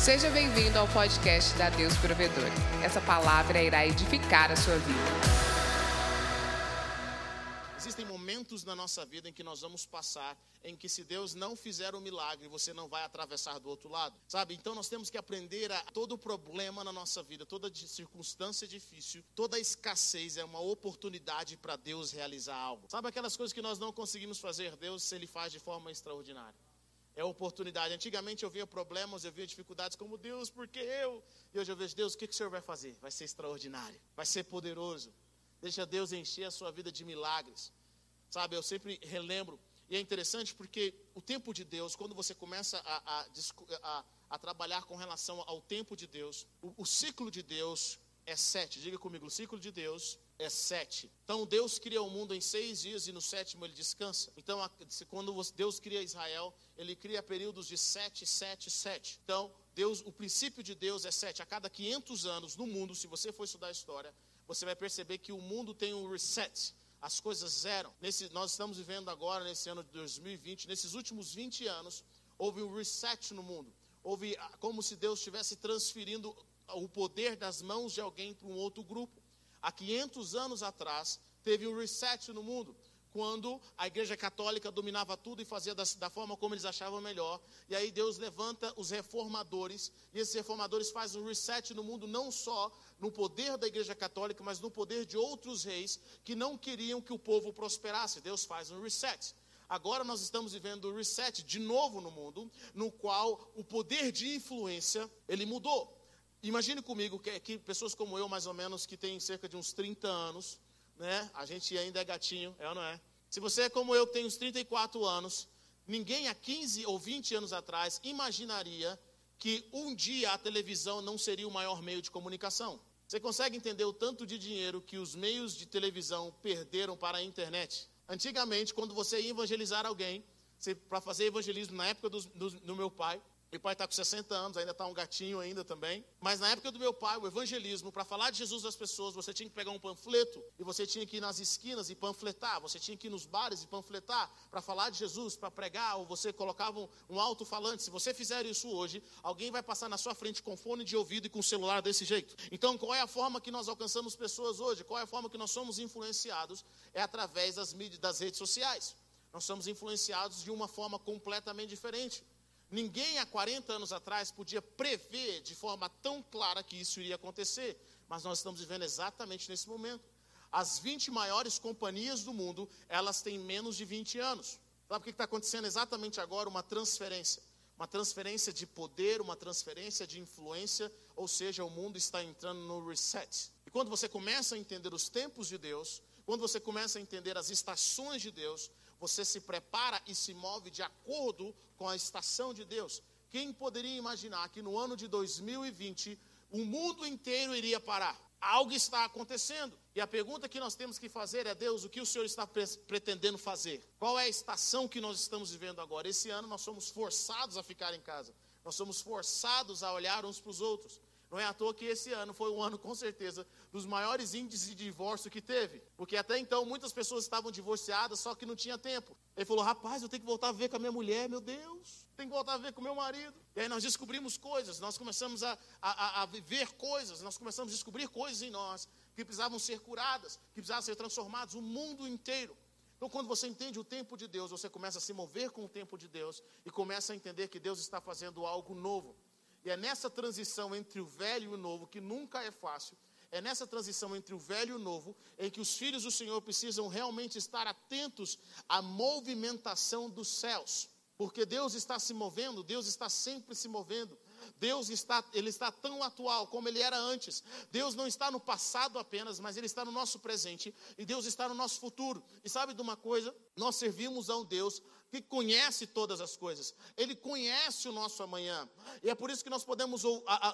Seja bem-vindo ao podcast da Deus Provedor. Essa palavra irá edificar a sua vida. Existem momentos na nossa vida em que nós vamos passar, em que se Deus não fizer o milagre, você não vai atravessar do outro lado, sabe? Então nós temos que aprender a todo problema na nossa vida, toda circunstância difícil, toda escassez é uma oportunidade para Deus realizar algo. Sabe aquelas coisas que nós não conseguimos fazer, Deus ele faz de forma extraordinária é oportunidade. Antigamente eu via problemas, eu via dificuldades como Deus, porque eu? E hoje eu vejo Deus, o que, que o Senhor vai fazer? Vai ser extraordinário, vai ser poderoso. Deixa Deus encher a sua vida de milagres. Sabe, eu sempre relembro, e é interessante porque o tempo de Deus, quando você começa a, a, a, a trabalhar com relação ao tempo de Deus, o, o ciclo de Deus é sete. Diga comigo, o ciclo de Deus é sete. Então Deus cria o mundo em seis dias e no sétimo ele descansa. Então, quando Deus cria Israel, ele cria períodos de sete, sete, sete. Então, Deus, o princípio de Deus é sete. A cada 500 anos no mundo, se você for estudar a história, você vai perceber que o mundo tem um reset. As coisas zeram. Nesse, nós estamos vivendo agora, nesse ano de 2020, nesses últimos 20 anos, houve um reset no mundo. Houve como se Deus estivesse transferindo o poder das mãos de alguém para um outro grupo. Há 500 anos atrás, teve um reset no mundo, quando a igreja católica dominava tudo e fazia da, da, forma como eles achavam melhor. E aí Deus levanta os reformadores, e esses reformadores fazem um reset no mundo, não só no poder da igreja católica, mas no poder de outros reis que não queriam que o povo prosperasse. Deus faz um reset. Agora nós estamos vivendo o reset de novo no mundo, no qual o poder de influência ele mudou. Imagine comigo que, que, pessoas como eu, mais ou menos, que têm cerca de uns 30 anos, né? A gente ainda é gatinho, é ou não é? Se você é como eu, tem uns 34 anos, ninguém há 15 ou 20 anos atrás imaginaria que um dia a televisão não seria o maior meio de comunicação. Você consegue entender o tanto de dinheiro que os meios de televisão perderam para a internet? Antigamente, quando você ia evangelizar alguém, para fazer evangelismo na época do, do, do meu pai, meu pai está com 60 anos, ainda está um gatinho ainda também. Mas na época do meu pai, o evangelismo, para falar de Jesus às pessoas, você tinha que pegar um panfleto e você tinha que ir nas esquinas e panfletar. Você tinha que ir nos bares e panfletar para falar de Jesus, para pregar, ou você colocava um, um alto-falante. Se você fizer isso hoje, alguém vai passar na sua frente com fone de ouvido e com celular desse jeito. Então, qual é a forma que nós alcançamos pessoas hoje? Qual é a forma que nós somos influenciados? É através das mídias, das redes sociais. Nós somos influenciados de uma forma completamente diferente. Ninguém há 40 anos atrás podia prever de forma tão clara que isso iria acontecer, mas nós estamos vivendo exatamente nesse momento. As 20 maiores companhias do mundo, elas têm menos de 20 anos. Sabe o que está acontecendo exatamente agora? Uma transferência. Uma transferência de poder, uma transferência de influência, ou seja, o mundo está entrando no reset. E quando você começa a entender os tempos de Deus, quando você começa a entender as estações de Deus, você se prepara e se move de acordo com a estação de Deus. Quem poderia imaginar que no ano de 2020 o mundo inteiro iria parar? Algo está acontecendo. E a pergunta que nós temos que fazer é: Deus, o que o Senhor está pretendendo fazer? Qual é a estação que nós estamos vivendo agora? Esse ano nós somos forçados a ficar em casa. Nós somos forçados a olhar uns para os outros. Não é à toa que esse ano foi um ano, com certeza, dos maiores índices de divórcio que teve. Porque até então muitas pessoas estavam divorciadas, só que não tinha tempo. Ele falou: rapaz, eu tenho que voltar a ver com a minha mulher, meu Deus. Tenho que voltar a ver com o meu marido. E aí nós descobrimos coisas, nós começamos a, a, a viver coisas, nós começamos a descobrir coisas em nós que precisavam ser curadas, que precisavam ser transformadas, o mundo inteiro. Então, quando você entende o tempo de Deus, você começa a se mover com o tempo de Deus e começa a entender que Deus está fazendo algo novo. E é nessa transição entre o velho e o novo, que nunca é fácil, é nessa transição entre o velho e o novo, em que os filhos do Senhor precisam realmente estar atentos à movimentação dos céus. Porque Deus está se movendo, Deus está sempre se movendo. Deus está, ele está tão atual como ele era antes. Deus não está no passado apenas, mas ele está no nosso presente e Deus está no nosso futuro. E sabe de uma coisa? Nós servimos a um Deus que conhece todas as coisas. Ele conhece o nosso amanhã. E é por isso que nós podemos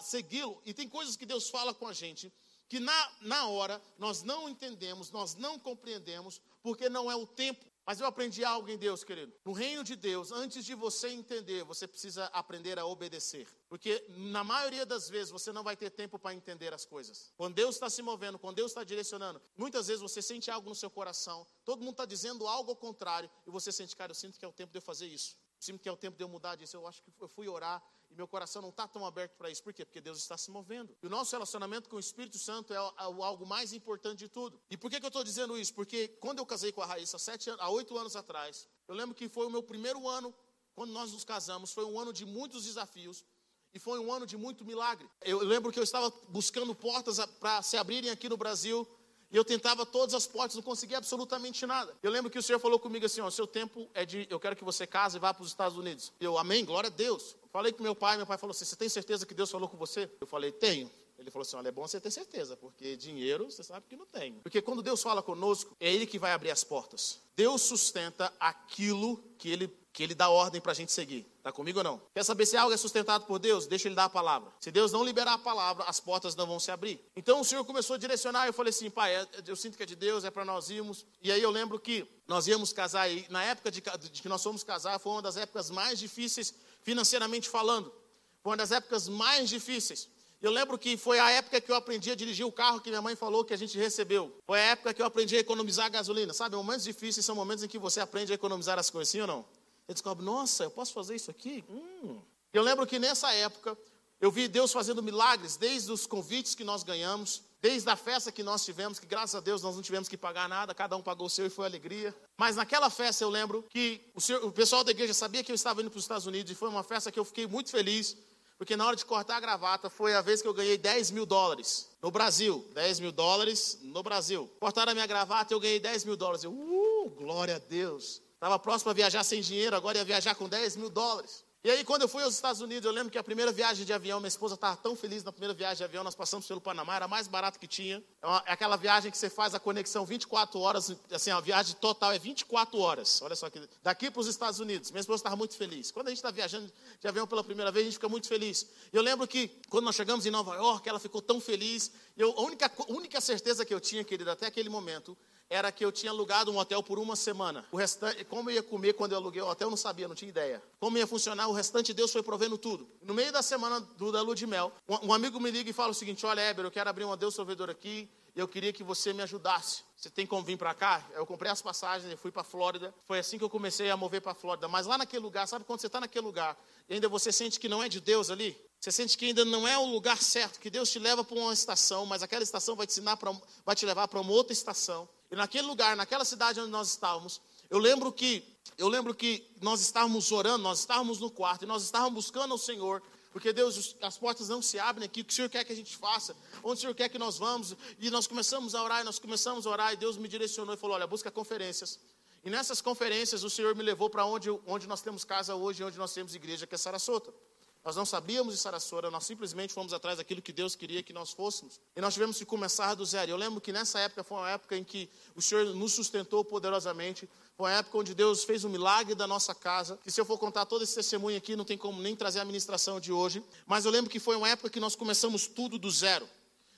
segui-lo. E tem coisas que Deus fala com a gente que na, na hora nós não entendemos, nós não compreendemos, porque não é o tempo. Mas eu aprendi algo em Deus, querido. No reino de Deus, antes de você entender, você precisa aprender a obedecer. Porque na maioria das vezes você não vai ter tempo para entender as coisas. Quando Deus está se movendo, quando Deus está direcionando, muitas vezes você sente algo no seu coração, todo mundo está dizendo algo ao contrário, e você sente, cara, eu sinto que é o tempo de eu fazer isso. sinto que é o tempo de eu mudar disso. Eu acho que eu fui orar e meu coração não está tão aberto para isso. Por quê? Porque Deus está se movendo. E o nosso relacionamento com o Espírito Santo é algo mais importante de tudo. E por que, que eu estou dizendo isso? Porque quando eu casei com a Raíssa, sete, há oito anos atrás, eu lembro que foi o meu primeiro ano, quando nós nos casamos, foi um ano de muitos desafios. E foi um ano de muito milagre. Eu lembro que eu estava buscando portas para se abrirem aqui no Brasil. E eu tentava todas as portas, não conseguia absolutamente nada. Eu lembro que o Senhor falou comigo assim: ó, seu tempo é de, eu quero que você case e vá para os Estados Unidos. Eu, amém, glória a Deus. Falei com meu pai, meu pai falou assim: você tem certeza que Deus falou com você? Eu falei, tenho. Ele falou assim: olha, é bom você ter certeza, porque dinheiro você sabe que não tem. Porque quando Deus fala conosco, é Ele que vai abrir as portas. Deus sustenta aquilo que Ele que ele dá ordem para a gente seguir. Está comigo ou não? Quer saber se algo é sustentado por Deus? Deixa ele dar a palavra. Se Deus não liberar a palavra, as portas não vão se abrir. Então o Senhor começou a direcionar. Eu falei assim, pai, é, eu sinto que é de Deus, é para nós irmos. E aí eu lembro que nós íamos casar. E na época de, de que nós fomos casar, foi uma das épocas mais difíceis financeiramente falando. Foi uma das épocas mais difíceis. Eu lembro que foi a época que eu aprendi a dirigir o carro que minha mãe falou que a gente recebeu. Foi a época que eu aprendi a economizar gasolina. Sabe, momentos difíceis são momentos em que você aprende a economizar as coisas, sim ou não? Ele descobre, nossa, eu posso fazer isso aqui? Hum. Eu lembro que nessa época eu vi Deus fazendo milagres, desde os convites que nós ganhamos, desde a festa que nós tivemos, que graças a Deus nós não tivemos que pagar nada, cada um pagou o seu e foi alegria. Mas naquela festa eu lembro que o, senhor, o pessoal da igreja sabia que eu estava indo para os Estados Unidos e foi uma festa que eu fiquei muito feliz, porque na hora de cortar a gravata foi a vez que eu ganhei 10 mil dólares no Brasil. 10 mil dólares no Brasil. Cortaram a minha gravata e eu ganhei 10 mil dólares. Eu, uh, glória a Deus. Estava próximo a viajar sem dinheiro, agora ia viajar com 10 mil dólares. E aí, quando eu fui aos Estados Unidos, eu lembro que a primeira viagem de avião, minha esposa estava tão feliz na primeira viagem de avião, nós passamos pelo Panamá, era mais barato que tinha. É, uma, é aquela viagem que você faz a conexão 24 horas, assim, a viagem total é 24 horas. Olha só, que daqui para os Estados Unidos. Minha esposa estava muito feliz. Quando a gente está viajando de avião pela primeira vez, a gente fica muito feliz. Eu lembro que quando nós chegamos em Nova York, ela ficou tão feliz. Eu, a única, única certeza que eu tinha, querida, até aquele momento, era que eu tinha alugado um hotel por uma semana. O restante, como eu ia comer quando eu aluguei o hotel, eu não sabia, não tinha ideia. Como ia funcionar, o restante Deus foi provendo tudo. No meio da semana do, da lua de mel, um, um amigo me liga e fala o seguinte: Olha, Éber, eu quero abrir uma Deus Provedor aqui e eu queria que você me ajudasse. Você tem como vir para cá? Eu comprei as passagens e fui para Flórida. Foi assim que eu comecei a mover para a Flórida. Mas lá naquele lugar, sabe quando você está naquele lugar e ainda você sente que não é de Deus ali? Você sente que ainda não é o lugar certo, que Deus te leva para uma estação, mas aquela estação vai te ensinar pra, vai te levar para uma outra estação. E naquele lugar, naquela cidade onde nós estávamos, eu lembro que eu lembro que nós estávamos orando, nós estávamos no quarto e nós estávamos buscando o Senhor, porque Deus, as portas não se abrem aqui, o que o Senhor quer que a gente faça, onde o Senhor quer que nós vamos, e nós começamos a orar, e nós começamos a orar, e Deus me direcionou e falou: Olha, busca conferências. E nessas conferências o Senhor me levou para onde, onde nós temos casa hoje, onde nós temos igreja, que é Sarasota. Nós não sabíamos de Sarasota, nós simplesmente fomos atrás daquilo que Deus queria que nós fôssemos. E nós tivemos que começar do zero. Eu lembro que nessa época foi uma época em que o Senhor nos sustentou poderosamente. Foi uma época onde Deus fez um milagre da nossa casa. Que se eu for contar todo esse testemunho aqui, não tem como nem trazer a ministração de hoje. Mas eu lembro que foi uma época que nós começamos tudo do zero.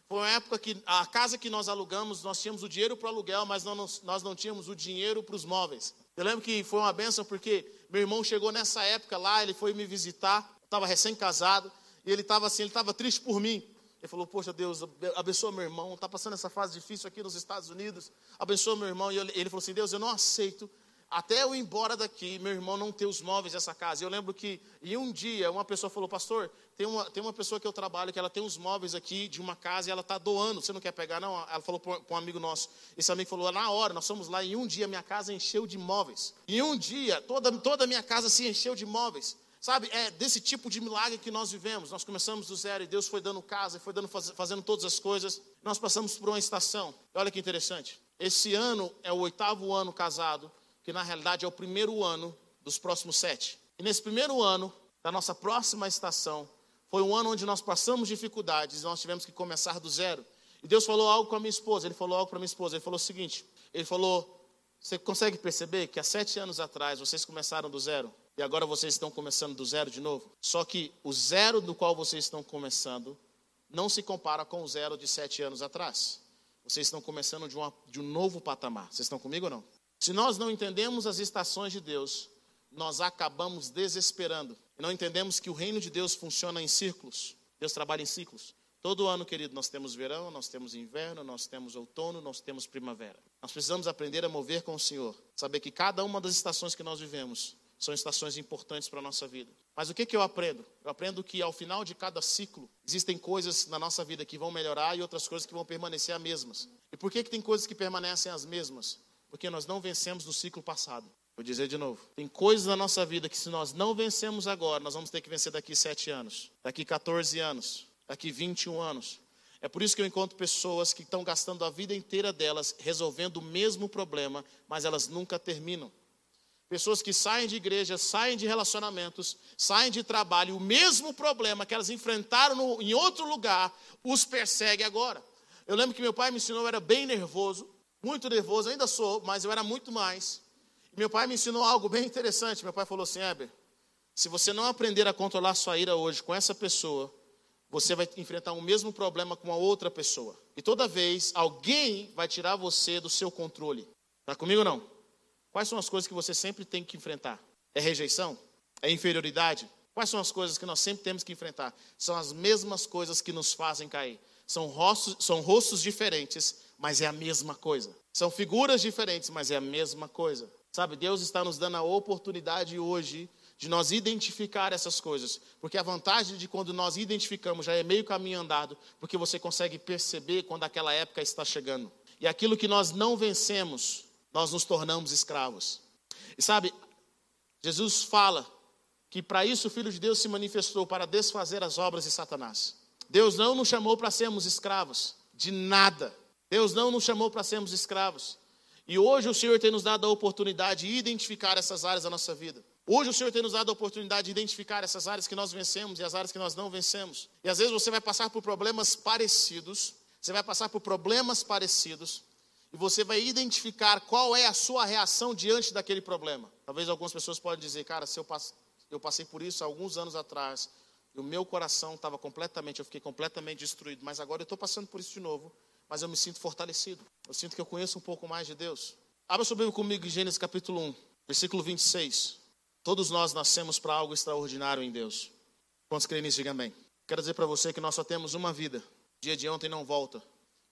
Foi uma época que a casa que nós alugamos, nós tínhamos o dinheiro para o aluguel, mas nós não tínhamos o dinheiro para os móveis. Eu lembro que foi uma benção porque meu irmão chegou nessa época lá, ele foi me visitar estava recém-casado, e ele estava assim, ele estava triste por mim. Ele falou, poxa Deus, abençoa meu irmão, está passando essa fase difícil aqui nos Estados Unidos, abençoa meu irmão. E ele falou assim, Deus, eu não aceito, até eu ir embora daqui, meu irmão não ter os móveis dessa casa. Eu lembro que, em um dia, uma pessoa falou, pastor, tem uma, tem uma pessoa que eu trabalho, que ela tem uns móveis aqui de uma casa e ela está doando, você não quer pegar não? Ela falou para um amigo nosso, esse amigo falou, na hora, nós fomos lá, em um dia minha casa encheu de móveis. Em um dia, toda, toda a minha casa se encheu de móveis. Sabe, é desse tipo de milagre que nós vivemos. Nós começamos do zero e Deus foi dando casa, foi dando, fazendo todas as coisas. Nós passamos por uma estação. Olha que interessante. Esse ano é o oitavo ano casado, que na realidade é o primeiro ano dos próximos sete. E nesse primeiro ano da nossa próxima estação, foi um ano onde nós passamos dificuldades e nós tivemos que começar do zero. E Deus falou algo com a minha esposa. Ele falou algo para minha esposa. Ele falou o seguinte: Ele falou, você consegue perceber que há sete anos atrás vocês começaram do zero? E agora vocês estão começando do zero de novo. Só que o zero do qual vocês estão começando não se compara com o zero de sete anos atrás. Vocês estão começando de, uma, de um novo patamar. Vocês estão comigo ou não? Se nós não entendemos as estações de Deus, nós acabamos desesperando. Não entendemos que o reino de Deus funciona em círculos. Deus trabalha em ciclos. Todo ano, querido, nós temos verão, nós temos inverno, nós temos outono, nós temos primavera. Nós precisamos aprender a mover com o Senhor. Saber que cada uma das estações que nós vivemos são estações importantes para a nossa vida. Mas o que, que eu aprendo? Eu aprendo que ao final de cada ciclo, existem coisas na nossa vida que vão melhorar e outras coisas que vão permanecer as mesmas. E por que, que tem coisas que permanecem as mesmas? Porque nós não vencemos no ciclo passado. Vou dizer de novo. Tem coisas na nossa vida que se nós não vencemos agora, nós vamos ter que vencer daqui sete anos, daqui 14 anos, daqui 21 anos. É por isso que eu encontro pessoas que estão gastando a vida inteira delas resolvendo o mesmo problema, mas elas nunca terminam. Pessoas que saem de igreja, saem de relacionamentos, saem de trabalho, o mesmo problema que elas enfrentaram no, em outro lugar, os persegue agora. Eu lembro que meu pai me ensinou, eu era bem nervoso, muito nervoso, ainda sou, mas eu era muito mais. Meu pai me ensinou algo bem interessante. Meu pai falou assim: Heber, se você não aprender a controlar sua ira hoje com essa pessoa, você vai enfrentar o mesmo problema com a outra pessoa. E toda vez alguém vai tirar você do seu controle. Está comigo não? Quais são as coisas que você sempre tem que enfrentar? É rejeição? É inferioridade? Quais são as coisas que nós sempre temos que enfrentar? São as mesmas coisas que nos fazem cair. São rostos, são rostos diferentes, mas é a mesma coisa. São figuras diferentes, mas é a mesma coisa. Sabe, Deus está nos dando a oportunidade hoje de nós identificar essas coisas, porque a vantagem de quando nós identificamos já é meio caminho andado, porque você consegue perceber quando aquela época está chegando. E aquilo que nós não vencemos, nós nos tornamos escravos. E sabe, Jesus fala que para isso o Filho de Deus se manifestou para desfazer as obras de Satanás. Deus não nos chamou para sermos escravos de nada. Deus não nos chamou para sermos escravos. E hoje o Senhor tem nos dado a oportunidade de identificar essas áreas da nossa vida. Hoje o Senhor tem nos dado a oportunidade de identificar essas áreas que nós vencemos e as áreas que nós não vencemos. E às vezes você vai passar por problemas parecidos, você vai passar por problemas parecidos, e você vai identificar qual é a sua reação diante daquele problema. Talvez algumas pessoas podem dizer, cara, se eu, eu passei por isso há alguns anos atrás, e o meu coração estava completamente, eu fiquei completamente destruído, mas agora eu estou passando por isso de novo mas eu me sinto fortalecido. Eu sinto que eu conheço um pouco mais de Deus. Abra sua Bíblia comigo em Gênesis capítulo 1, versículo 26. Todos nós nascemos para algo extraordinário em Deus. Quantos creem nisso, diga amém. Quero dizer para você que nós só temos uma vida. O dia de ontem não volta.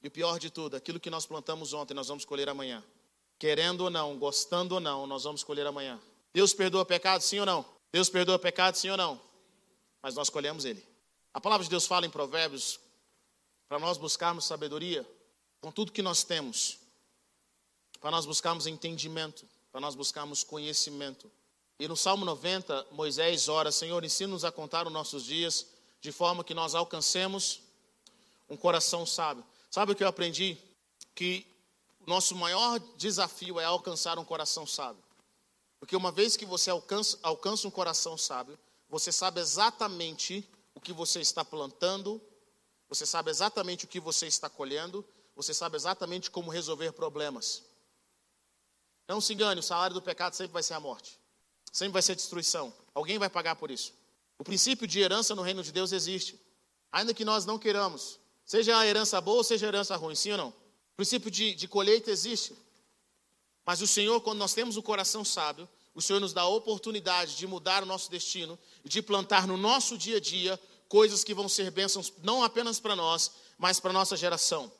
E o pior de tudo, aquilo que nós plantamos ontem, nós vamos colher amanhã. Querendo ou não, gostando ou não, nós vamos colher amanhã. Deus perdoa pecado, sim ou não? Deus perdoa pecado, sim ou não? Mas nós colhemos ele. A palavra de Deus fala em Provérbios para nós buscarmos sabedoria com tudo que nós temos, para nós buscarmos entendimento, para nós buscarmos conhecimento. E no Salmo 90, Moisés ora: Senhor, ensina-nos a contar os nossos dias de forma que nós alcancemos um coração sábio. Sabe o que eu aprendi? Que o nosso maior desafio é alcançar um coração sábio. Porque uma vez que você alcança, alcança um coração sábio, você sabe exatamente o que você está plantando você sabe exatamente o que você está colhendo, você sabe exatamente como resolver problemas. Não se engane, o salário do pecado sempre vai ser a morte, sempre vai ser destruição. Alguém vai pagar por isso. O princípio de herança no reino de Deus existe, ainda que nós não queiramos, seja a herança boa ou seja a herança ruim, sim ou não? O princípio de, de colheita existe, mas o Senhor, quando nós temos o coração sábio, o Senhor nos dá a oportunidade de mudar o nosso destino, de plantar no nosso dia a dia coisas que vão ser bênçãos não apenas para nós, mas para a nossa geração.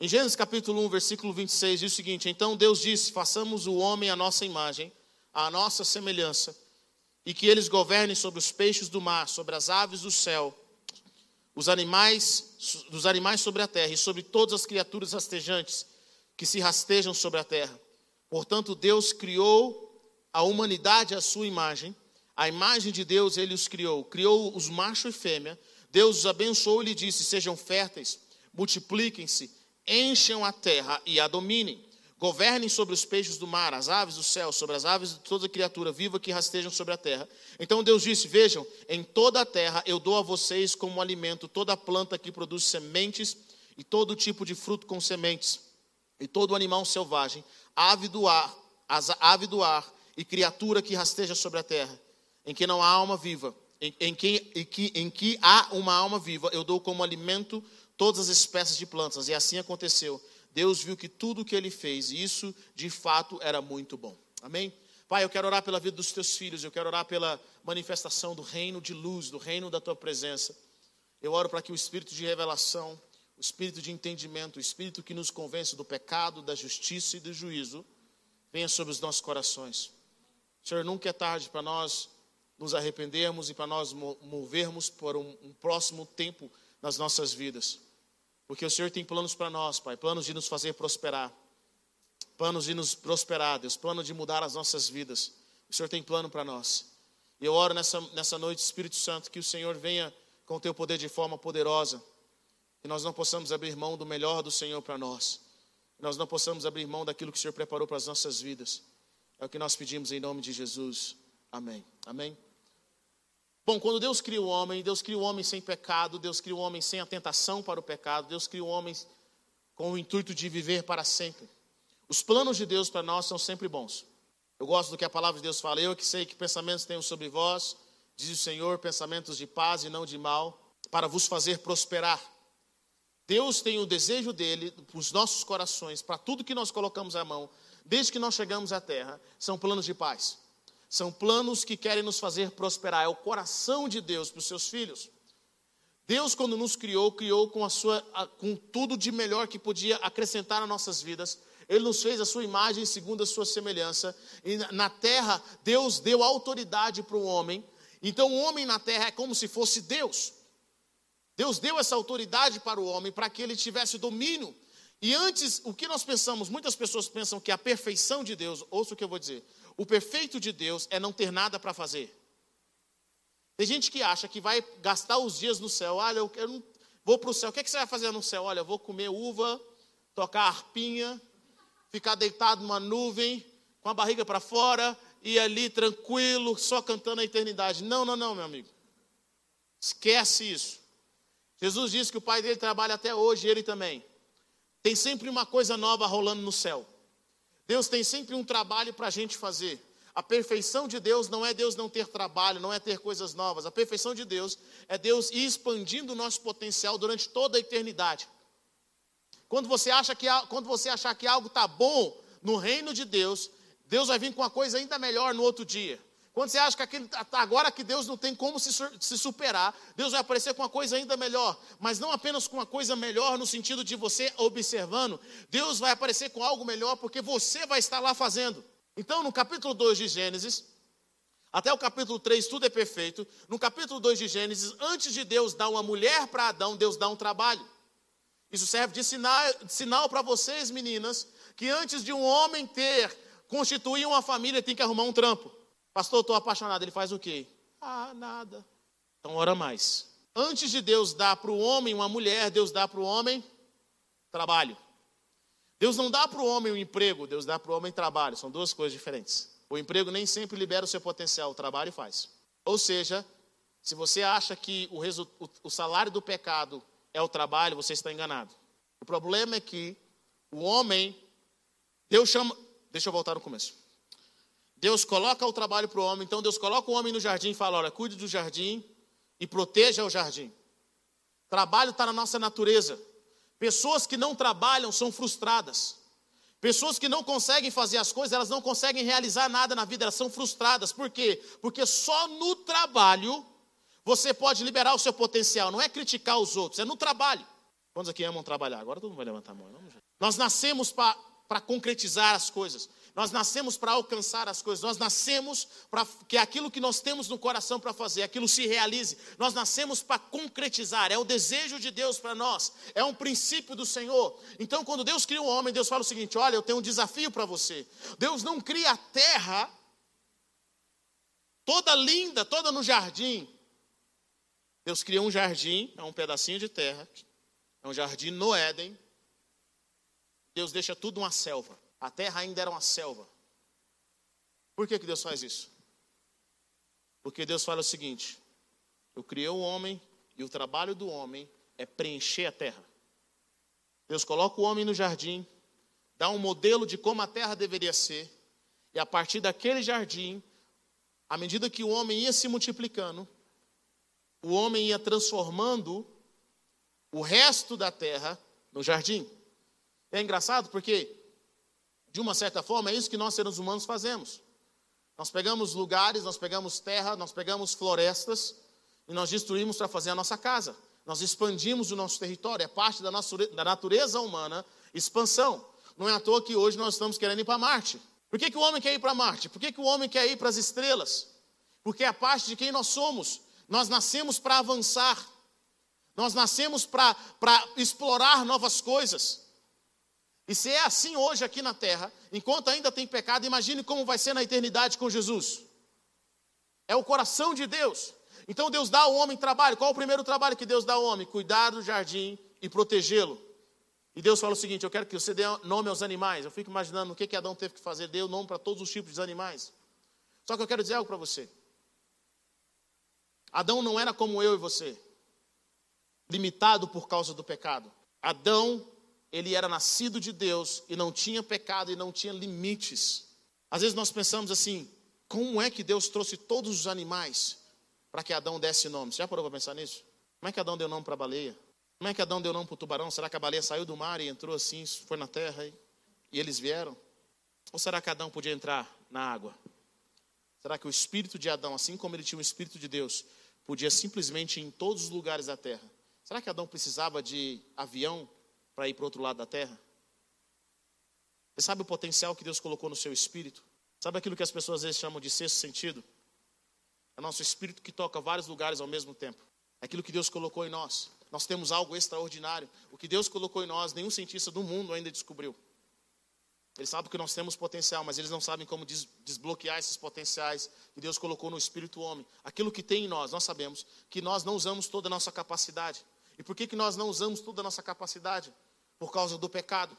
Em Gênesis capítulo 1, versículo 26, diz o seguinte: Então Deus disse: Façamos o homem à nossa imagem, à nossa semelhança, e que eles governem sobre os peixes do mar, sobre as aves do céu, os animais, dos animais sobre a terra e sobre todas as criaturas rastejantes que se rastejam sobre a terra. Portanto, Deus criou a humanidade à sua imagem, a imagem de Deus ele os criou, criou os macho e fêmea. Deus os abençoou e lhe disse: Sejam férteis, multipliquem-se, encham a terra e a dominem. Governem sobre os peixes do mar, as aves do céu, sobre as aves de toda criatura viva que rastejam sobre a terra. Então Deus disse: Vejam, em toda a terra eu dou a vocês como alimento toda planta que produz sementes e todo tipo de fruto com sementes, e todo animal selvagem, ave do ar, as ave do ar e criatura que rasteja sobre a terra em que não há alma viva, em, em, que, em, que, em que há uma alma viva, eu dou como alimento todas as espécies de plantas. E assim aconteceu. Deus viu que tudo o que ele fez, e isso de fato era muito bom. Amém? Pai, eu quero orar pela vida dos teus filhos, eu quero orar pela manifestação do reino de luz, do reino da tua presença. Eu oro para que o espírito de revelação, o espírito de entendimento, o espírito que nos convence do pecado, da justiça e do juízo, venha sobre os nossos corações. Senhor, nunca é tarde para nós nos arrependermos e para nós movermos por um, um próximo tempo nas nossas vidas. Porque o Senhor tem planos para nós, Pai, planos de nos fazer prosperar, planos de nos prosperar, Deus, plano de mudar as nossas vidas. O Senhor tem plano para nós. E eu oro nessa, nessa noite, Espírito Santo, que o Senhor venha com o teu poder de forma poderosa, que nós não possamos abrir mão do melhor do Senhor para nós, que nós não possamos abrir mão daquilo que o Senhor preparou para as nossas vidas. É o que nós pedimos em nome de Jesus. Amém. Amém. Bom, quando Deus cria o homem, Deus cria o homem sem pecado, Deus cria o homem sem a tentação para o pecado, Deus cria o homem com o intuito de viver para sempre. Os planos de Deus para nós são sempre bons. Eu gosto do que a palavra de Deus fala. Eu que sei que pensamentos tenho sobre vós, diz o Senhor, pensamentos de paz e não de mal, para vos fazer prosperar. Deus tem o desejo dele os nossos corações, para tudo que nós colocamos à mão, desde que nós chegamos à terra, são planos de paz. São planos que querem nos fazer prosperar. É o coração de Deus para os seus filhos. Deus, quando nos criou, criou com, a sua, com tudo de melhor que podia acrescentar nas nossas vidas ele nos fez a sua imagem segundo a sua semelhança. E na terra, Deus deu autoridade para o homem. Então, o homem na terra é como se fosse Deus. Deus deu essa autoridade para o homem para que ele tivesse domínio. E antes, o que nós pensamos? Muitas pessoas pensam que a perfeição de Deus, ouça o que eu vou dizer: o perfeito de Deus é não ter nada para fazer. Tem gente que acha que vai gastar os dias no céu. Olha, eu, eu vou para o céu. O que, é que você vai fazer no céu? Olha, eu vou comer uva, tocar arpinha, ficar deitado numa nuvem, com a barriga para fora, e ali tranquilo, só cantando a eternidade. Não, não, não, meu amigo. Esquece isso. Jesus disse que o pai dele trabalha até hoje, ele também. Tem sempre uma coisa nova rolando no céu. Deus tem sempre um trabalho para a gente fazer. A perfeição de Deus não é Deus não ter trabalho, não é ter coisas novas. A perfeição de Deus é Deus ir expandindo o nosso potencial durante toda a eternidade. Quando você acha que quando você achar que algo está bom no reino de Deus, Deus vai vir com uma coisa ainda melhor no outro dia. Quando você acha que aquele, tá, tá, agora que Deus não tem como se, se superar, Deus vai aparecer com uma coisa ainda melhor, mas não apenas com uma coisa melhor no sentido de você observando, Deus vai aparecer com algo melhor porque você vai estar lá fazendo. Então, no capítulo 2 de Gênesis, até o capítulo 3, tudo é perfeito. No capítulo 2 de Gênesis, antes de Deus dar uma mulher para Adão, Deus dá um trabalho. Isso serve de sinal, de sinal para vocês, meninas, que antes de um homem ter, constituir uma família, tem que arrumar um trampo. Pastor, estou apaixonado. Ele faz o quê? Ah, nada. Então, ora mais. Antes de Deus dar para o homem uma mulher, Deus dá para o homem trabalho. Deus não dá para o homem um emprego, Deus dá para o homem trabalho. São duas coisas diferentes. O emprego nem sempre libera o seu potencial, o trabalho faz. Ou seja, se você acha que o, o salário do pecado é o trabalho, você está enganado. O problema é que o homem, Deus chama. Deixa eu voltar no começo. Deus coloca o trabalho para o homem, então Deus coloca o homem no jardim e fala: olha, cuide do jardim e proteja o jardim. Trabalho está na nossa natureza. Pessoas que não trabalham são frustradas. Pessoas que não conseguem fazer as coisas, elas não conseguem realizar nada na vida, elas são frustradas. Por quê? Porque só no trabalho você pode liberar o seu potencial, não é criticar os outros, é no trabalho. Quantos aqui amam trabalhar? Agora todo mundo vai levantar a mão. Nós nascemos para concretizar as coisas. Nós nascemos para alcançar as coisas. Nós nascemos para que aquilo que nós temos no coração para fazer, aquilo se realize. Nós nascemos para concretizar. É o desejo de Deus para nós. É um princípio do Senhor. Então, quando Deus cria um homem, Deus fala o seguinte: Olha, eu tenho um desafio para você. Deus não cria a terra toda linda, toda no jardim, Deus criou um jardim, é um pedacinho de terra, é um jardim no Éden. Deus deixa tudo uma selva. A terra ainda era uma selva. Por que, que Deus faz isso? Porque Deus fala o seguinte: eu criei o homem e o trabalho do homem é preencher a terra. Deus coloca o homem no jardim, dá um modelo de como a terra deveria ser, e a partir daquele jardim, à medida que o homem ia se multiplicando, o homem ia transformando o resto da terra no jardim. É engraçado porque, de uma certa forma, é isso que nós seres humanos fazemos. Nós pegamos lugares, nós pegamos terra, nós pegamos florestas e nós destruímos para fazer a nossa casa. Nós expandimos o nosso território, é parte da, nossa, da natureza humana expansão. Não é à toa que hoje nós estamos querendo ir para Marte. Por que, que o homem quer ir para Marte? Por que, que o homem quer ir para as estrelas? Porque é parte de quem nós somos. Nós nascemos para avançar. Nós nascemos para explorar novas coisas. E se é assim hoje aqui na terra, enquanto ainda tem pecado, imagine como vai ser na eternidade com Jesus. É o coração de Deus. Então Deus dá ao homem trabalho. Qual é o primeiro trabalho que Deus dá ao homem? Cuidar do jardim e protegê-lo. E Deus fala o seguinte: Eu quero que você dê nome aos animais. Eu fico imaginando o que, que Adão teve que fazer. Deu nome para todos os tipos de animais. Só que eu quero dizer algo para você. Adão não era como eu e você, limitado por causa do pecado. Adão, ele era nascido de Deus e não tinha pecado e não tinha limites. Às vezes nós pensamos assim: como é que Deus trouxe todos os animais para que Adão desse nome? Você já parou para pensar nisso? Como é que Adão deu nome para a baleia? Como é que Adão deu nome para o tubarão? Será que a baleia saiu do mar e entrou assim, foi na terra e, e eles vieram? Ou será que Adão podia entrar na água? Será que o espírito de Adão, assim como ele tinha o espírito de Deus, podia simplesmente ir em todos os lugares da terra? Será que Adão precisava de avião para ir para o outro lado da terra? Você sabe o potencial que Deus colocou no seu espírito? Sabe aquilo que as pessoas às vezes chamam de sexto sentido? É nosso espírito que toca vários lugares ao mesmo tempo. É aquilo que Deus colocou em nós. Nós temos algo extraordinário. O que Deus colocou em nós, nenhum cientista do mundo ainda descobriu. Eles sabem que nós temos potencial, mas eles não sabem como des desbloquear esses potenciais que Deus colocou no espírito homem. Aquilo que tem em nós, nós sabemos que nós não usamos toda a nossa capacidade. E por que, que nós não usamos toda a nossa capacidade? Por causa do pecado.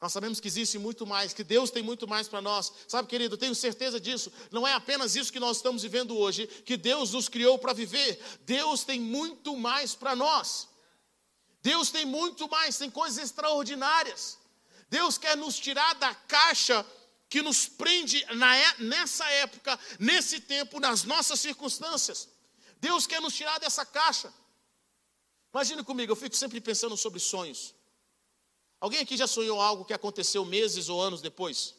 Nós sabemos que existe muito mais, que Deus tem muito mais para nós. Sabe, querido, tenho certeza disso. Não é apenas isso que nós estamos vivendo hoje, que Deus nos criou para viver. Deus tem muito mais para nós. Deus tem muito mais, tem coisas extraordinárias. Deus quer nos tirar da caixa que nos prende na, é, nessa época, nesse tempo, nas nossas circunstâncias. Deus quer nos tirar dessa caixa. Imagine comigo, eu fico sempre pensando sobre sonhos. Alguém aqui já sonhou algo que aconteceu meses ou anos depois?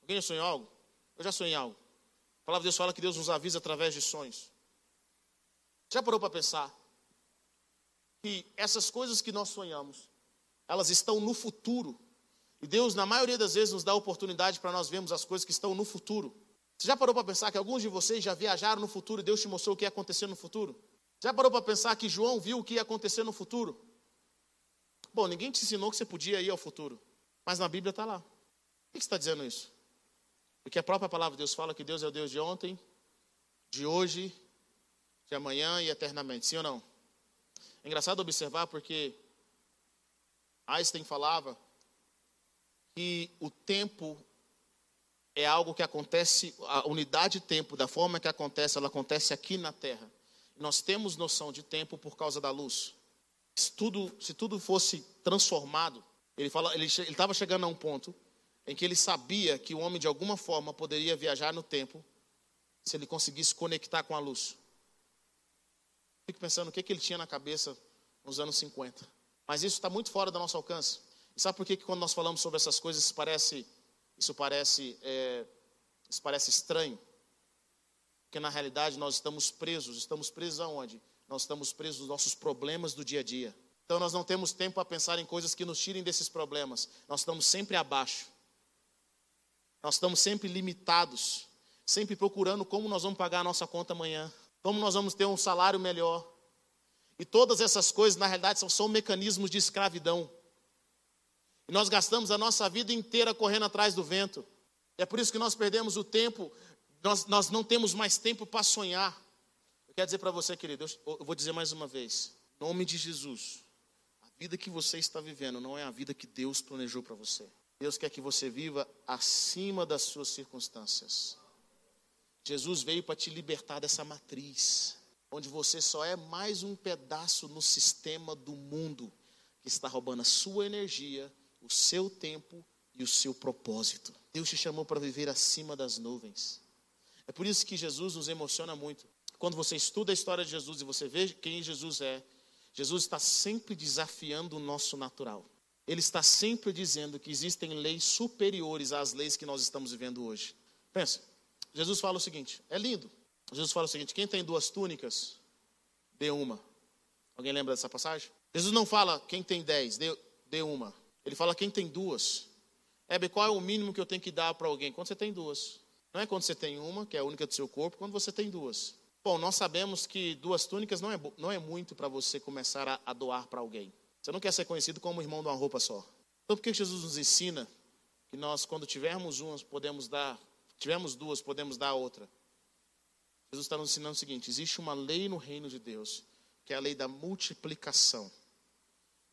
Alguém já sonhou algo? Eu já sonhei algo. A palavra de Deus fala que Deus nos avisa através de sonhos. Já parou para pensar que essas coisas que nós sonhamos, elas estão no futuro. E Deus, na maioria das vezes, nos dá oportunidade para nós vermos as coisas que estão no futuro. Você já parou para pensar que alguns de vocês já viajaram no futuro e Deus te mostrou o que ia acontecer no futuro? Já parou para pensar que João viu o que ia acontecer no futuro? Bom, ninguém te ensinou que você podia ir ao futuro, mas na Bíblia está lá. Por que está dizendo isso? Porque a própria palavra de Deus fala que Deus é o Deus de ontem, de hoje, de amanhã e eternamente. Sim ou não? É engraçado observar porque Einstein falava que o tempo é algo que acontece, a unidade de tempo, da forma que acontece, ela acontece aqui na Terra. Nós temos noção de tempo por causa da luz. Se tudo, se tudo fosse transformado, ele fala, ele estava chegando a um ponto em que ele sabia que o homem de alguma forma poderia viajar no tempo se ele conseguisse conectar com a luz. Fico pensando o que, que ele tinha na cabeça nos anos 50. Mas isso está muito fora do nosso alcance. E sabe por que, que quando nós falamos sobre essas coisas isso parece, isso parece, é, isso parece estranho? Porque na realidade nós estamos presos. Estamos presos aonde? Nós estamos presos nos nossos problemas do dia a dia. Então nós não temos tempo a pensar em coisas que nos tirem desses problemas. Nós estamos sempre abaixo. Nós estamos sempre limitados, sempre procurando como nós vamos pagar a nossa conta amanhã, como nós vamos ter um salário melhor. E todas essas coisas, na realidade, são, são mecanismos de escravidão. E nós gastamos a nossa vida inteira correndo atrás do vento. É por isso que nós perdemos o tempo, nós, nós não temos mais tempo para sonhar. Eu quero dizer para você, querido, eu vou dizer mais uma vez, em nome de Jesus, a vida que você está vivendo não é a vida que Deus planejou para você. Deus quer que você viva acima das suas circunstâncias. Jesus veio para te libertar dessa matriz, onde você só é mais um pedaço no sistema do mundo que está roubando a sua energia, o seu tempo e o seu propósito. Deus te chamou para viver acima das nuvens. É por isso que Jesus nos emociona muito. Quando você estuda a história de Jesus e você vê quem Jesus é, Jesus está sempre desafiando o nosso natural. Ele está sempre dizendo que existem leis superiores às leis que nós estamos vivendo hoje. Pensa, Jesus fala o seguinte: é lindo. Jesus fala o seguinte: quem tem duas túnicas, dê uma. Alguém lembra dessa passagem? Jesus não fala quem tem dez, dê, dê uma. Ele fala quem tem duas, Hebe, qual é o mínimo que eu tenho que dar para alguém? Quando você tem duas. Não é quando você tem uma, que é a única do seu corpo, quando você tem duas. Bom, nós sabemos que duas túnicas não é, não é muito para você começar a, a doar para alguém. Você não quer ser conhecido como irmão de uma roupa só. Então, por que Jesus nos ensina que nós, quando tivermos umas, podemos dar, tivermos duas, podemos dar outra? Jesus está nos ensinando o seguinte: existe uma lei no reino de Deus, que é a lei da multiplicação.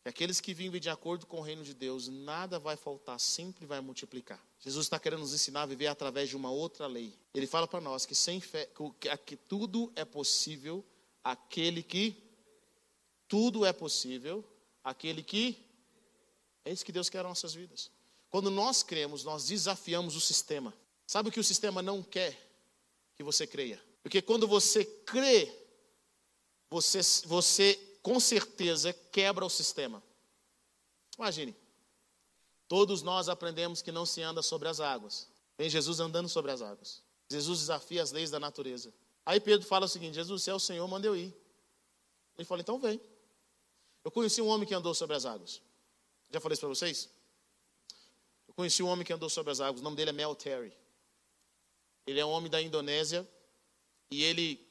Que aqueles que vivem de acordo com o reino de Deus, nada vai faltar, sempre vai multiplicar. Jesus está querendo nos ensinar a viver através de uma outra lei. Ele fala para nós que sem fé, que, que tudo é possível aquele que tudo é possível aquele que é isso que Deus quer nas nossas vidas. Quando nós cremos, nós desafiamos o sistema. Sabe o que o sistema não quer que você creia? Porque quando você crê, você, você com certeza quebra o sistema. Imagine, todos nós aprendemos que não se anda sobre as águas. Vem Jesus andando sobre as águas. Jesus desafia as leis da natureza. Aí Pedro fala o seguinte: Jesus, se é o Senhor, manda eu ir. Ele fala: então vem. Eu conheci um homem que andou sobre as águas. Já falei isso para vocês? Eu conheci um homem que andou sobre as águas. O nome dele é Mel Terry. Ele é um homem da Indonésia e ele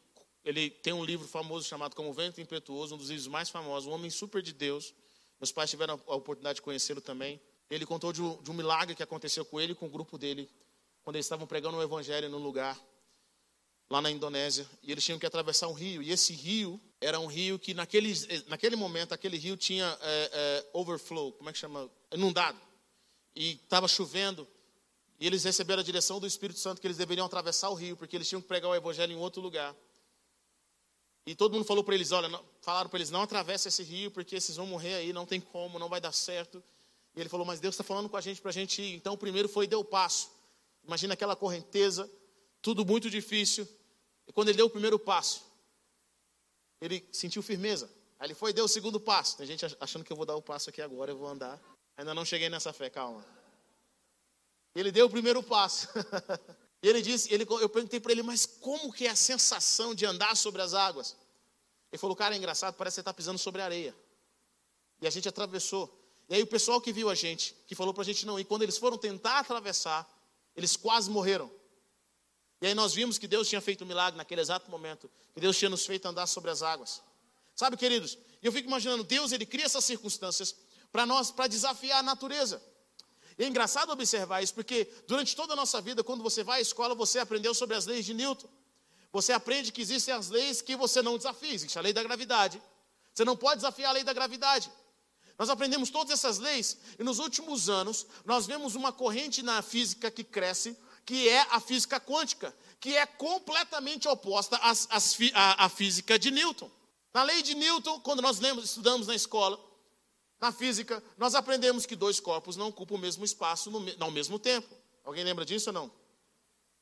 ele tem um livro famoso chamado Como Vento Impetuoso, um dos livros mais famosos, um homem super de Deus. Meus pais tiveram a oportunidade de conhecê-lo também. Ele contou de um, de um, milagre que aconteceu com ele e com o grupo dele, quando eles estavam pregando o evangelho num lugar lá na Indonésia, e eles tinham que atravessar um rio, e esse rio era um rio que naquele, naquele momento, aquele rio tinha é, é, overflow, como é que chama? Inundado. E estava chovendo, e eles receberam a direção do Espírito Santo que eles deveriam atravessar o rio, porque eles tinham que pregar o evangelho em outro lugar. E todo mundo falou para eles, olha, não, falaram para eles, não atravessa esse rio, porque vocês vão morrer aí, não tem como, não vai dar certo. E ele falou, mas Deus está falando com a gente para a gente ir. Então o primeiro foi deu o passo. Imagina aquela correnteza, tudo muito difícil. E quando ele deu o primeiro passo, ele sentiu firmeza. Aí ele foi e deu o segundo passo. Tem gente achando que eu vou dar o passo aqui agora, eu vou andar. Ainda não cheguei nessa fé, calma. Ele deu o primeiro passo. E ele disse, ele, eu perguntei para ele, mas como que é a sensação de andar sobre as águas? Ele falou, cara, é engraçado, parece que você está pisando sobre areia. E a gente atravessou. E aí o pessoal que viu a gente, que falou para a gente não ir, quando eles foram tentar atravessar, eles quase morreram. E aí nós vimos que Deus tinha feito um milagre naquele exato momento, que Deus tinha nos feito andar sobre as águas. Sabe, queridos, eu fico imaginando, Deus ele cria essas circunstâncias para nós, para desafiar a natureza. E é engraçado observar isso, porque durante toda a nossa vida, quando você vai à escola, você aprendeu sobre as leis de Newton. Você aprende que existem as leis que você não desafia. Existe a lei da gravidade. Você não pode desafiar a lei da gravidade. Nós aprendemos todas essas leis e nos últimos anos nós vemos uma corrente na física que cresce, que é a física quântica, que é completamente oposta às, às, à, à física de Newton. Na lei de Newton, quando nós lemos, estudamos na escola, na física, nós aprendemos que dois corpos não ocupam o mesmo espaço no, ao mesmo tempo. Alguém lembra disso ou não?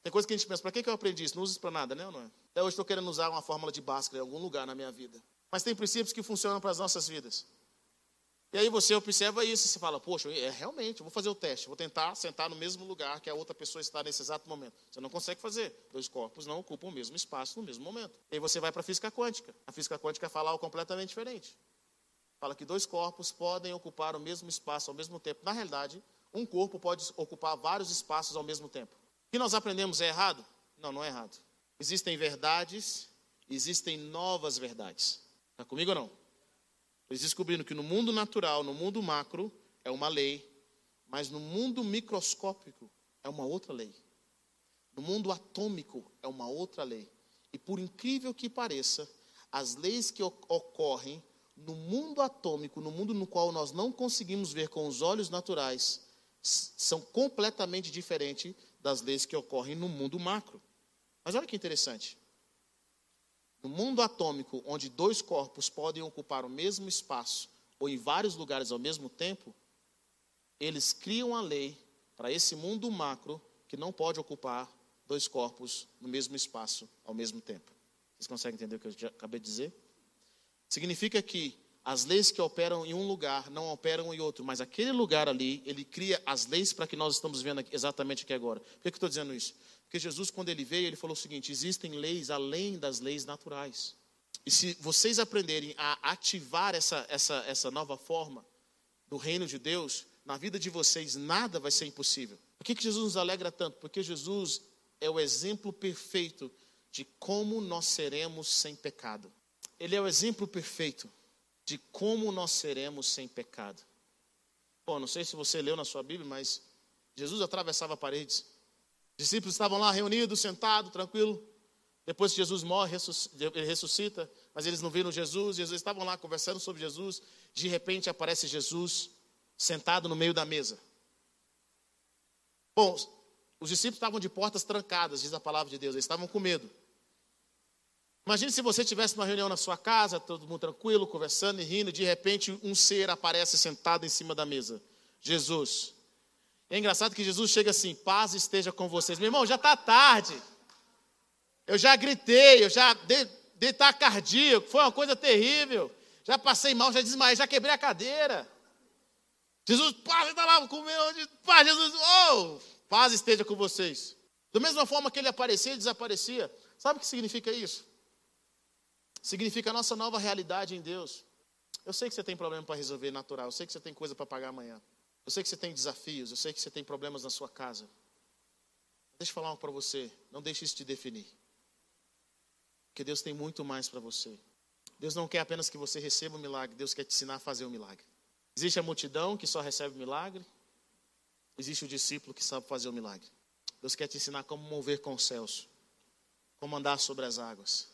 Tem coisa que a gente pensa, para que, eu aprendi isso? Não usa isso para nada, né ou não é? Até hoje estou querendo usar uma fórmula de Bhaskara em algum lugar na minha vida. Mas tem princípios que funcionam para as nossas vidas. E aí você observa isso e se fala, poxa, é realmente, vou fazer o teste, vou tentar sentar no mesmo lugar que a outra pessoa está nesse exato momento. Você não consegue fazer. Dois corpos não ocupam o mesmo espaço no mesmo momento. E aí você vai para a física quântica. A física quântica fala algo completamente diferente fala que dois corpos podem ocupar o mesmo espaço ao mesmo tempo. Na realidade, um corpo pode ocupar vários espaços ao mesmo tempo. O que nós aprendemos é errado? Não, não é errado. Existem verdades, existem novas verdades. Está comigo ou não? Eles descobriram que no mundo natural, no mundo macro, é uma lei, mas no mundo microscópico é uma outra lei. No mundo atômico é uma outra lei. E por incrível que pareça, as leis que ocorrem no mundo atômico, no mundo no qual nós não conseguimos ver com os olhos naturais, são completamente diferentes das leis que ocorrem no mundo macro. Mas olha que interessante. No mundo atômico, onde dois corpos podem ocupar o mesmo espaço ou em vários lugares ao mesmo tempo, eles criam a lei para esse mundo macro que não pode ocupar dois corpos no mesmo espaço ao mesmo tempo. Vocês conseguem entender o que eu acabei de dizer? Significa que as leis que operam em um lugar não operam em outro, mas aquele lugar ali, ele cria as leis para que nós estamos vendo exatamente aqui agora. Por que, que eu estou dizendo isso? Porque Jesus, quando ele veio, ele falou o seguinte: existem leis além das leis naturais. E se vocês aprenderem a ativar essa, essa, essa nova forma do reino de Deus, na vida de vocês nada vai ser impossível. Por que, que Jesus nos alegra tanto? Porque Jesus é o exemplo perfeito de como nós seremos sem pecado. Ele é o exemplo perfeito de como nós seremos sem pecado. Bom, não sei se você leu na sua Bíblia, mas Jesus atravessava paredes. Os discípulos estavam lá reunidos, sentados, tranquilo. Depois que Jesus morre, ele ressuscita, mas eles não viram Jesus, eles estavam lá conversando sobre Jesus. De repente aparece Jesus sentado no meio da mesa. Bom, os discípulos estavam de portas trancadas, diz a palavra de Deus, eles estavam com medo. Imagine se você tivesse uma reunião na sua casa, todo mundo tranquilo, conversando e rindo, e de repente um ser aparece sentado em cima da mesa. Jesus. É engraçado que Jesus chega assim: paz esteja com vocês. Meu irmão, já está tarde. Eu já gritei, eu já dei, dei cardíaco, foi uma coisa terrível. Já passei mal, já desmaiei, já quebrei a cadeira. Jesus, paz, está lá comendo, paz, Jesus, oh, paz esteja com vocês. Da mesma forma que ele aparecia e desaparecia. Sabe o que significa isso? Significa a nossa nova realidade em Deus. Eu sei que você tem problema para resolver natural, eu sei que você tem coisa para pagar amanhã. Eu sei que você tem desafios, eu sei que você tem problemas na sua casa. Deixa eu falar algo para você, não deixe isso te definir. Porque Deus tem muito mais para você. Deus não quer apenas que você receba o milagre, Deus quer te ensinar a fazer o milagre. Existe a multidão que só recebe o milagre, existe o discípulo que sabe fazer o milagre. Deus quer te ensinar como mover com os céus, como andar sobre as águas.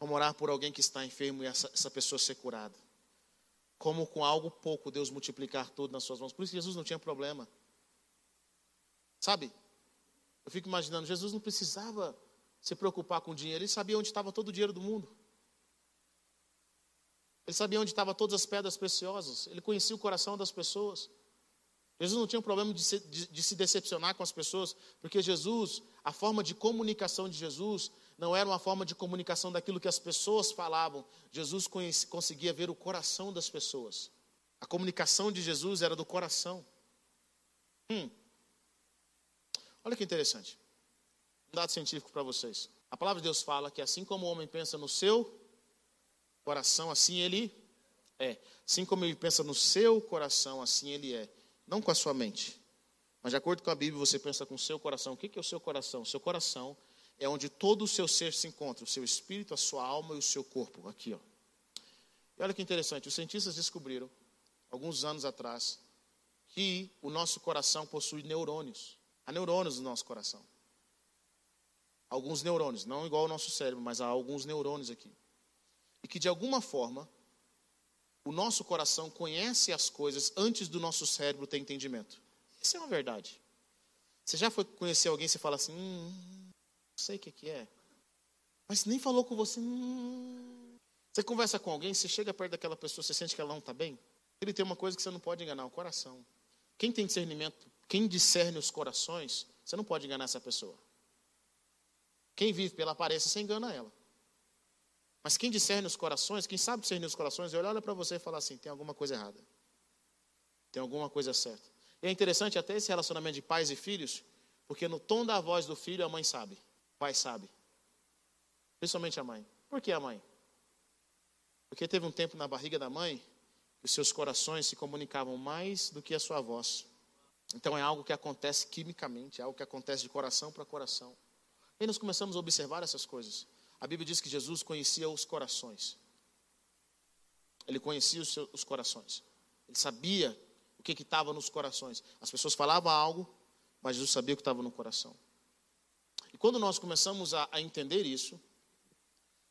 Como orar por alguém que está enfermo e essa, essa pessoa ser curada. Como com algo pouco Deus multiplicar tudo nas suas mãos. Por isso Jesus não tinha problema. Sabe? Eu fico imaginando, Jesus não precisava se preocupar com dinheiro, ele sabia onde estava todo o dinheiro do mundo. Ele sabia onde estavam todas as pedras preciosas, ele conhecia o coração das pessoas. Jesus não tinha problema de se, de, de se decepcionar com as pessoas, porque Jesus, a forma de comunicação de Jesus, não era uma forma de comunicação daquilo que as pessoas falavam. Jesus conseguia ver o coração das pessoas. A comunicação de Jesus era do coração. Hum. Olha que interessante. Um dado científico para vocês. A palavra de Deus fala que assim como o homem pensa no seu coração, assim ele é. Assim como ele pensa no seu coração, assim ele é não com a sua mente. Mas de acordo com a Bíblia, você pensa com o seu coração. O que é o seu coração? O seu coração é onde todo o seu ser se encontra, o seu espírito, a sua alma e o seu corpo. Aqui, ó. E olha que interessante, os cientistas descobriram, alguns anos atrás, que o nosso coração possui neurônios. Há neurônios no nosso coração. Alguns neurônios, não igual ao nosso cérebro, mas há alguns neurônios aqui. E que de alguma forma o nosso coração conhece as coisas antes do nosso cérebro ter entendimento. Isso é uma verdade. Você já foi conhecer alguém e fala assim, hum, sei o que, que é. Mas nem falou com você. Hum. Você conversa com alguém, você chega perto daquela pessoa, você sente que ela não está bem. Ele tem uma coisa que você não pode enganar, o coração. Quem tem discernimento, quem discerne os corações, você não pode enganar essa pessoa. Quem vive pela aparência, você engana ela. Mas quem discerne os corações, quem sabe discernir os corações, ele olha para você e fala assim: tem alguma coisa errada. Tem alguma coisa certa. E é interessante até esse relacionamento de pais e filhos, porque no tom da voz do filho a mãe sabe, pai sabe. Principalmente a mãe. Por que a mãe? Porque teve um tempo na barriga da mãe que os seus corações se comunicavam mais do que a sua voz. Então é algo que acontece quimicamente, é algo que acontece de coração para coração. E nós começamos a observar essas coisas. A Bíblia diz que Jesus conhecia os corações. Ele conhecia os, seus, os corações. Ele sabia o que estava nos corações. As pessoas falavam algo, mas Jesus sabia o que estava no coração. E quando nós começamos a, a entender isso,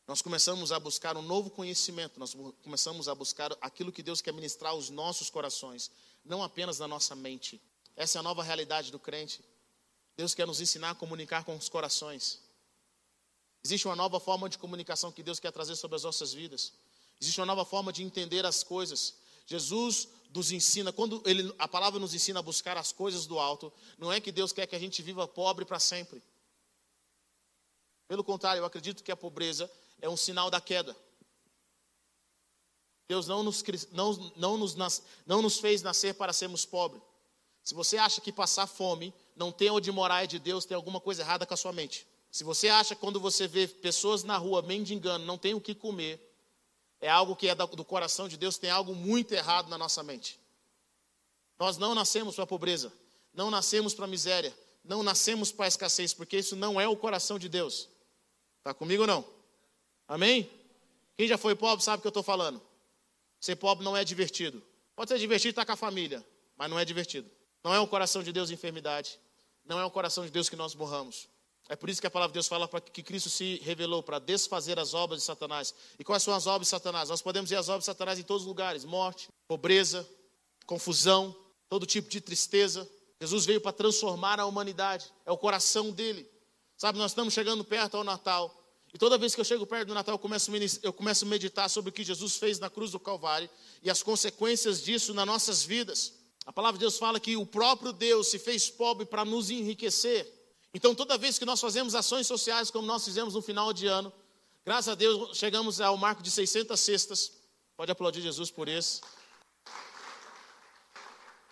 nós começamos a buscar um novo conhecimento, nós começamos a buscar aquilo que Deus quer ministrar aos nossos corações, não apenas na nossa mente. Essa é a nova realidade do crente. Deus quer nos ensinar a comunicar com os corações. Existe uma nova forma de comunicação que Deus quer trazer sobre as nossas vidas. Existe uma nova forma de entender as coisas. Jesus nos ensina, quando ele, a palavra nos ensina a buscar as coisas do alto, não é que Deus quer que a gente viva pobre para sempre. Pelo contrário, eu acredito que a pobreza é um sinal da queda. Deus não nos, não, não, nos, não nos fez nascer para sermos pobres. Se você acha que passar fome, não tem onde morar é de Deus, tem alguma coisa errada com a sua mente. Se você acha que quando você vê pessoas na rua mendigando, não tem o que comer, é algo que é do coração de Deus, tem algo muito errado na nossa mente. Nós não nascemos para a pobreza, não nascemos para a miséria, não nascemos para a escassez, porque isso não é o coração de Deus. Está comigo ou não? Amém? Quem já foi pobre sabe o que eu estou falando. Ser pobre não é divertido. Pode ser divertido estar com a família, mas não é divertido. Não é o coração de Deus enfermidade. Não é o coração de Deus que nós morramos. É por isso que a palavra de Deus fala que Cristo se revelou para desfazer as obras de Satanás. E quais são as obras de Satanás? Nós podemos ver as obras de Satanás em todos os lugares: morte, pobreza, confusão, todo tipo de tristeza. Jesus veio para transformar a humanidade. É o coração dele. Sabe, nós estamos chegando perto ao Natal. E toda vez que eu chego perto do Natal, eu começo, eu começo a meditar sobre o que Jesus fez na cruz do Calvário e as consequências disso nas nossas vidas. A palavra de Deus fala que o próprio Deus se fez pobre para nos enriquecer. Então, toda vez que nós fazemos ações sociais, como nós fizemos no final de ano, graças a Deus chegamos ao marco de 600 cestas. Pode aplaudir Jesus por isso.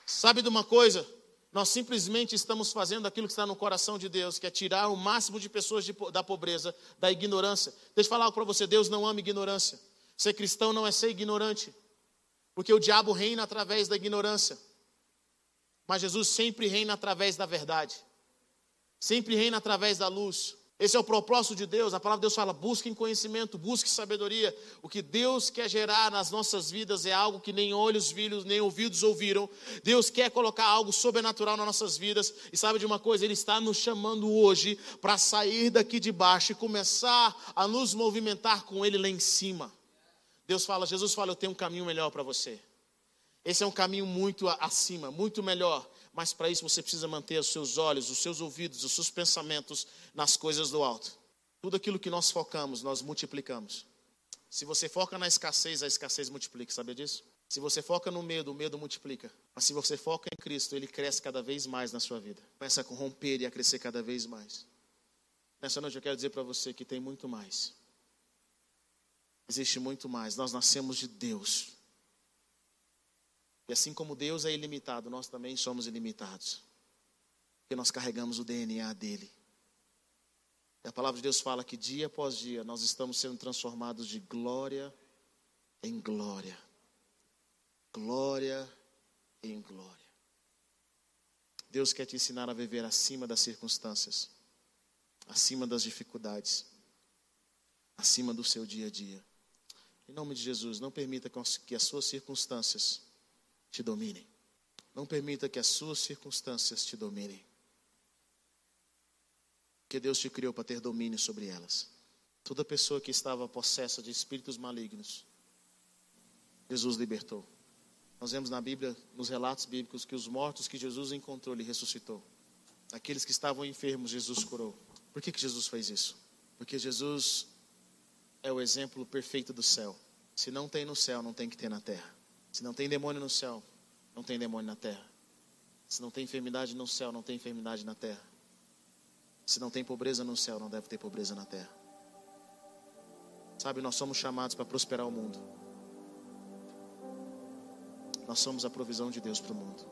Sabe de uma coisa? Nós simplesmente estamos fazendo aquilo que está no coração de Deus, que é tirar o máximo de pessoas de, da pobreza, da ignorância. Deixa eu falar para você: Deus não ama ignorância. Ser cristão não é ser ignorante, porque o diabo reina através da ignorância, mas Jesus sempre reina através da verdade sempre reina através da luz. Esse é o propósito de Deus. A palavra de Deus fala: busquem conhecimento, busquem sabedoria. O que Deus quer gerar nas nossas vidas é algo que nem olhos viram, nem ouvidos ouviram. Deus quer colocar algo sobrenatural nas nossas vidas. E sabe de uma coisa? Ele está nos chamando hoje para sair daqui de baixo e começar a nos movimentar com Ele lá em cima. Deus fala, Jesus fala: Eu tenho um caminho melhor para você. Esse é um caminho muito acima, muito melhor mas para isso você precisa manter os seus olhos, os seus ouvidos, os seus pensamentos nas coisas do alto. Tudo aquilo que nós focamos, nós multiplicamos. Se você foca na escassez, a escassez multiplica, sabia disso? Se você foca no medo, o medo multiplica. Mas se você foca em Cristo, ele cresce cada vez mais na sua vida. Começa a corromper e a crescer cada vez mais. Nessa noite eu quero dizer para você que tem muito mais. Existe muito mais. Nós nascemos de Deus. E assim como Deus é ilimitado, nós também somos ilimitados. Porque nós carregamos o DNA dele. E a palavra de Deus fala que dia após dia nós estamos sendo transformados de glória em glória. Glória em glória. Deus quer te ensinar a viver acima das circunstâncias, acima das dificuldades, acima do seu dia a dia. Em nome de Jesus, não permita que as suas circunstâncias te dominem. Não permita que as suas circunstâncias te dominem. Porque Deus te criou para ter domínio sobre elas. Toda pessoa que estava possessa de espíritos malignos, Jesus libertou. Nós vemos na Bíblia, nos relatos bíblicos, que os mortos que Jesus encontrou, ele ressuscitou. Aqueles que estavam enfermos, Jesus curou. Por que, que Jesus fez isso? Porque Jesus é o exemplo perfeito do céu. Se não tem no céu, não tem que ter na terra. Se não tem demônio no céu, não tem demônio na terra. Se não tem enfermidade no céu, não tem enfermidade na terra. Se não tem pobreza no céu, não deve ter pobreza na terra. Sabe, nós somos chamados para prosperar o mundo. Nós somos a provisão de Deus para o mundo.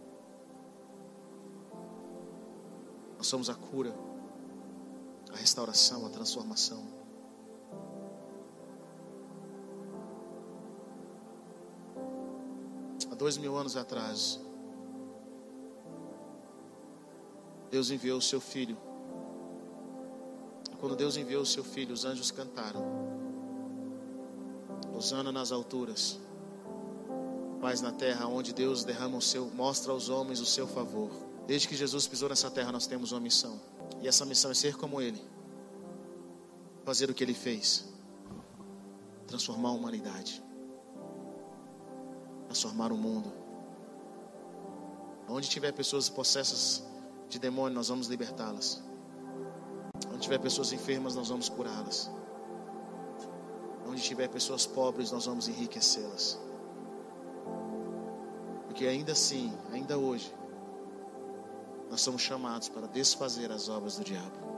Nós somos a cura, a restauração, a transformação. Dois mil anos atrás, Deus enviou o seu filho. Quando Deus enviou o seu filho, os anjos cantaram. Osana nas alturas. Paz na terra, onde Deus derrama o seu, mostra aos homens o seu favor. Desde que Jesus pisou nessa terra, nós temos uma missão. E essa missão é ser como Ele. Fazer o que Ele fez. Transformar a humanidade transformar o mundo. Onde tiver pessoas possessas de demônio, nós vamos libertá-las. Onde tiver pessoas enfermas, nós vamos curá-las. Onde tiver pessoas pobres, nós vamos enriquecê-las. Porque ainda assim, ainda hoje, nós somos chamados para desfazer as obras do diabo.